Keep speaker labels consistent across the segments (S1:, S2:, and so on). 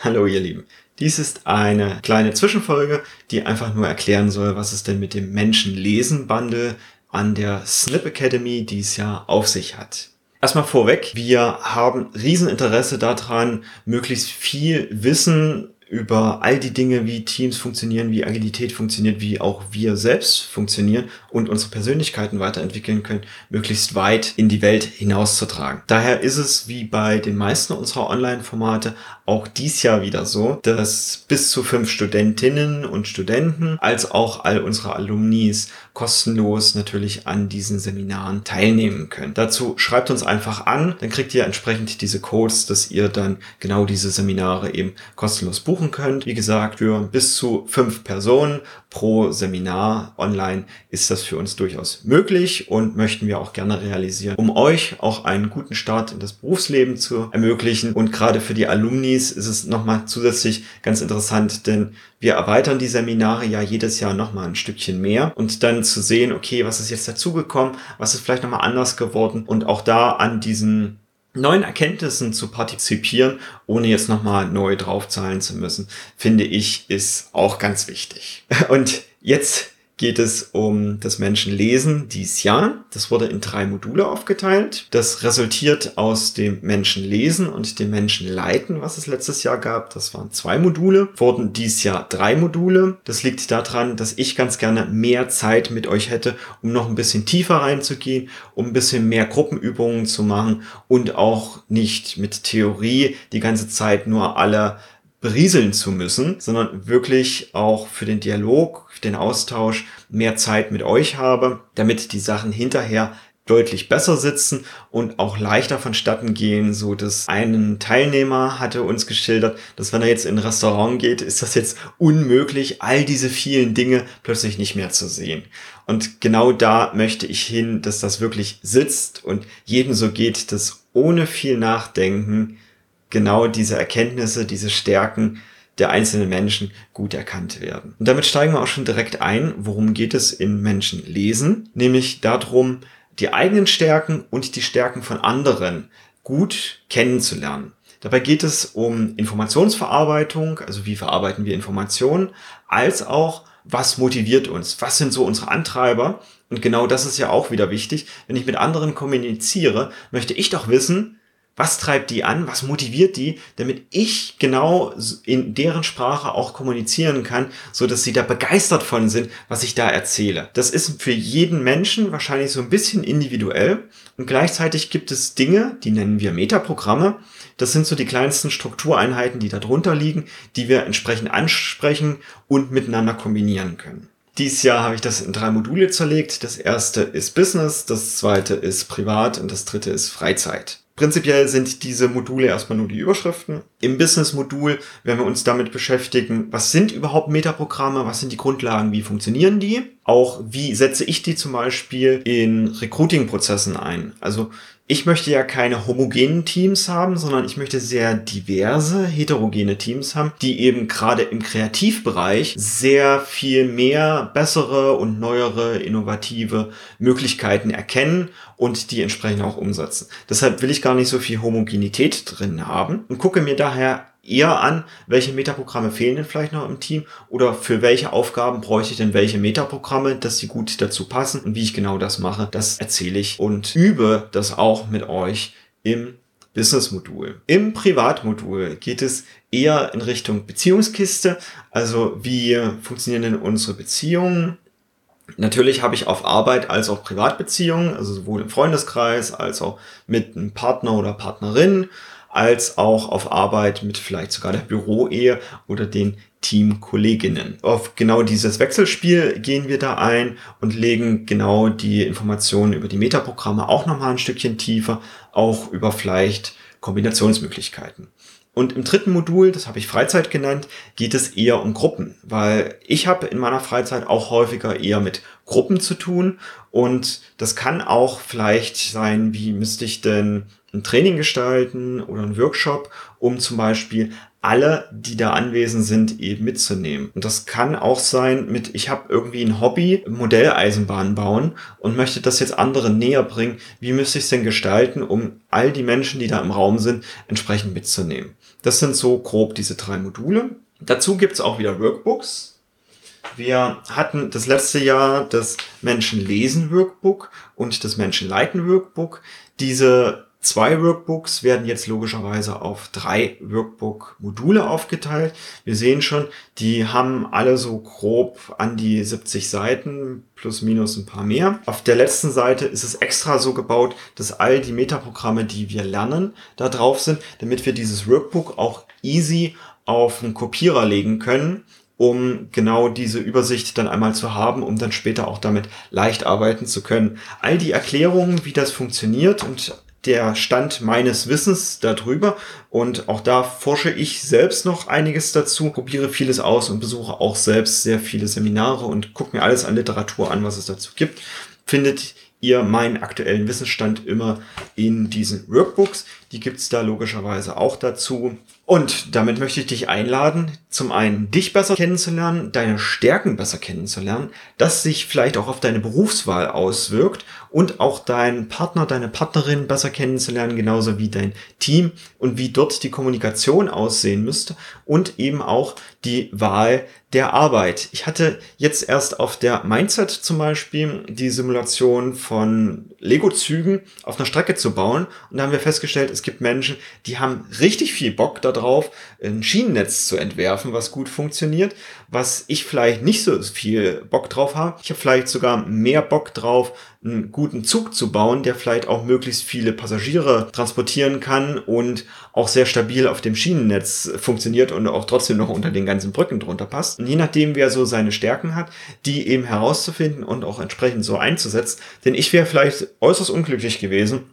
S1: Hallo ihr Lieben. Dies ist eine kleine Zwischenfolge, die einfach nur erklären soll, was es denn mit dem Menschenlesen-Bundle an der Snip Academy dies Jahr auf sich hat. Erstmal vorweg, wir haben Rieseninteresse daran, möglichst viel Wissen über all die Dinge, wie Teams funktionieren, wie Agilität funktioniert, wie auch wir selbst funktionieren und unsere Persönlichkeiten weiterentwickeln können, möglichst weit in die Welt hinauszutragen. Daher ist es wie bei den meisten unserer Online-Formate auch dies Jahr wieder so, dass bis zu fünf Studentinnen und Studenten als auch all unsere Alumnis kostenlos natürlich an diesen Seminaren teilnehmen können. Dazu schreibt uns einfach an, dann kriegt ihr entsprechend diese Codes, dass ihr dann genau diese Seminare eben kostenlos buchen könnt. Wie gesagt, für bis zu fünf Personen pro Seminar online ist das für uns durchaus möglich und möchten wir auch gerne realisieren, um euch auch einen guten Start in das Berufsleben zu ermöglichen. Und gerade für die Alumnis ist es nochmal zusätzlich ganz interessant, denn wir erweitern die Seminare ja jedes Jahr nochmal ein Stückchen mehr und dann zu sehen, okay, was ist jetzt dazugekommen, was ist vielleicht nochmal anders geworden und auch da an diesen neuen Erkenntnissen zu partizipieren, ohne jetzt nochmal neu draufzahlen zu müssen, finde ich, ist auch ganz wichtig. Und jetzt geht es um das Menschenlesen dies Jahr. Das wurde in drei Module aufgeteilt. Das resultiert aus dem Menschenlesen und dem Menschenleiten, was es letztes Jahr gab. Das waren zwei Module. Wurden dies Jahr drei Module. Das liegt daran, dass ich ganz gerne mehr Zeit mit euch hätte, um noch ein bisschen tiefer reinzugehen, um ein bisschen mehr Gruppenübungen zu machen und auch nicht mit Theorie die ganze Zeit nur alle berieseln zu müssen, sondern wirklich auch für den Dialog, den Austausch mehr Zeit mit euch habe, damit die Sachen hinterher deutlich besser sitzen und auch leichter vonstatten gehen, so dass einen Teilnehmer hatte uns geschildert, dass wenn er jetzt in ein Restaurant geht, ist das jetzt unmöglich, all diese vielen Dinge plötzlich nicht mehr zu sehen. Und genau da möchte ich hin, dass das wirklich sitzt und jedem so geht, dass ohne viel Nachdenken genau diese Erkenntnisse, diese Stärken der einzelnen Menschen gut erkannt werden. Und damit steigen wir auch schon direkt ein, worum geht es in Menschen lesen, nämlich darum, die eigenen Stärken und die Stärken von anderen gut kennenzulernen. Dabei geht es um Informationsverarbeitung, also wie verarbeiten wir Informationen, als auch was motiviert uns, was sind so unsere Antreiber. Und genau das ist ja auch wieder wichtig. Wenn ich mit anderen kommuniziere, möchte ich doch wissen, was treibt die an? Was motiviert die? Damit ich genau in deren Sprache auch kommunizieren kann, so dass sie da begeistert von sind, was ich da erzähle. Das ist für jeden Menschen wahrscheinlich so ein bisschen individuell und gleichzeitig gibt es Dinge, die nennen wir Metaprogramme. Das sind so die kleinsten Struktureinheiten, die darunter liegen, die wir entsprechend ansprechen und miteinander kombinieren können. Dieses Jahr habe ich das in drei Module zerlegt. Das erste ist Business, das zweite ist Privat und das dritte ist Freizeit. Prinzipiell sind diese Module erstmal nur die Überschriften. Im Business-Modul werden wir uns damit beschäftigen, was sind überhaupt Metaprogramme, was sind die Grundlagen, wie funktionieren die, auch wie setze ich die zum Beispiel in Recruiting-Prozessen ein. Also ich möchte ja keine homogenen Teams haben, sondern ich möchte sehr diverse, heterogene Teams haben, die eben gerade im Kreativbereich sehr viel mehr bessere und neuere, innovative Möglichkeiten erkennen und die entsprechend auch umsetzen. Deshalb will ich gar nicht so viel Homogenität drin haben und gucke mir daher eher an, welche Metaprogramme fehlen denn vielleicht noch im Team oder für welche Aufgaben bräuchte ich denn welche Metaprogramme, dass sie gut dazu passen und wie ich genau das mache, das erzähle ich und übe das auch mit euch im Business-Modul. Im Privatmodul geht es eher in Richtung Beziehungskiste, also wie funktionieren denn unsere Beziehungen, Natürlich habe ich auf Arbeit als auch Privatbeziehungen, also sowohl im Freundeskreis als auch mit einem Partner oder Partnerin als auch auf Arbeit mit vielleicht sogar der Büroehe oder den Teamkolleginnen. Auf genau dieses Wechselspiel gehen wir da ein und legen genau die Informationen über die Metaprogramme auch nochmal ein Stückchen tiefer, auch über vielleicht Kombinationsmöglichkeiten. Und im dritten Modul, das habe ich Freizeit genannt, geht es eher um Gruppen, weil ich habe in meiner Freizeit auch häufiger eher mit Gruppen zu tun und das kann auch vielleicht sein, wie müsste ich denn ein Training gestalten oder ein Workshop, um zum Beispiel alle, die da anwesend sind, eben mitzunehmen. Und das kann auch sein mit, ich habe irgendwie ein Hobby, Modelleisenbahn bauen und möchte das jetzt anderen näher bringen. Wie müsste ich es denn gestalten, um all die Menschen, die da im Raum sind, entsprechend mitzunehmen? Das sind so grob diese drei Module. Dazu gibt's auch wieder Workbooks. Wir hatten das letzte Jahr das Menschen lesen Workbook und das Menschen leiten Workbook. Diese zwei Workbooks werden jetzt logischerweise auf drei Workbook-Module aufgeteilt. Wir sehen schon, die haben alle so grob an die 70 Seiten, plus minus ein paar mehr. Auf der letzten Seite ist es extra so gebaut, dass all die Metaprogramme, die wir lernen, da drauf sind, damit wir dieses Workbook auch easy auf einen Kopierer legen können um genau diese Übersicht dann einmal zu haben, um dann später auch damit leicht arbeiten zu können. All die Erklärungen, wie das funktioniert und der Stand meines Wissens darüber. Und auch da forsche ich selbst noch einiges dazu, probiere vieles aus und besuche auch selbst sehr viele Seminare und gucke mir alles an Literatur an, was es dazu gibt. Findet ihr meinen aktuellen Wissensstand immer in diesen Workbooks. Die gibt's da logischerweise auch dazu. Und damit möchte ich dich einladen, zum einen dich besser kennenzulernen, deine Stärken besser kennenzulernen, das sich vielleicht auch auf deine Berufswahl auswirkt und auch deinen Partner, deine Partnerin besser kennenzulernen, genauso wie dein Team und wie dort die Kommunikation aussehen müsste und eben auch die Wahl der Arbeit. Ich hatte jetzt erst auf der Mindset zum Beispiel die Simulation von Lego-Zügen auf einer Strecke zu bauen und da haben wir festgestellt, es gibt Menschen, die haben richtig viel Bock darauf, ein Schienennetz zu entwerfen, was gut funktioniert, was ich vielleicht nicht so viel Bock drauf habe. Ich habe vielleicht sogar mehr Bock drauf, einen guten Zug zu bauen, der vielleicht auch möglichst viele Passagiere transportieren kann und auch sehr stabil auf dem Schienennetz funktioniert und auch trotzdem noch unter den ganzen Brücken drunter passt. Und je nachdem, wer so seine Stärken hat, die eben herauszufinden und auch entsprechend so einzusetzen. Denn ich wäre vielleicht äußerst unglücklich gewesen,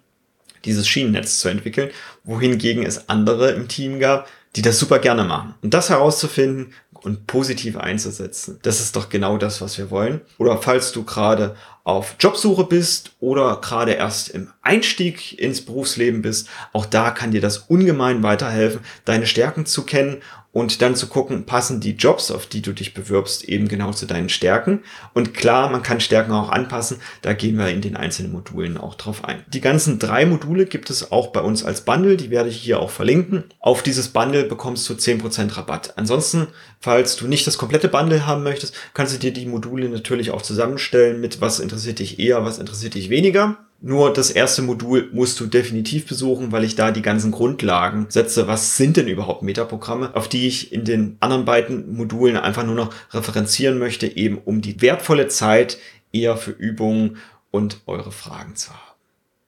S1: dieses Schienennetz zu entwickeln, wohingegen es andere im Team gab, die das super gerne machen. Und das herauszufinden und positiv einzusetzen, das ist doch genau das, was wir wollen. Oder falls du gerade auf Jobsuche bist oder gerade erst im Einstieg ins Berufsleben bist, auch da kann dir das ungemein weiterhelfen, deine Stärken zu kennen und dann zu gucken, passen die Jobs, auf die du dich bewirbst, eben genau zu deinen Stärken. Und klar, man kann Stärken auch anpassen, da gehen wir in den einzelnen Modulen auch drauf ein. Die ganzen drei Module gibt es auch bei uns als Bundle, die werde ich hier auch verlinken. Auf dieses Bundle bekommst du 10% Rabatt. Ansonsten, falls du nicht das komplette Bundle haben möchtest, kannst du dir die Module natürlich auch zusammenstellen mit was interessiert dich eher, was interessiert dich weniger. Nur das erste Modul musst du definitiv besuchen, weil ich da die ganzen Grundlagen setze. Was sind denn überhaupt Metaprogramme, auf die ich in den anderen beiden Modulen einfach nur noch referenzieren möchte, eben um die wertvolle Zeit eher für Übungen und eure Fragen zu haben.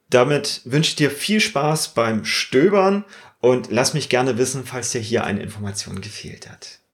S1: Damit wünsche ich dir viel Spaß beim Stöbern und lass mich gerne wissen, falls dir hier eine Information gefehlt hat.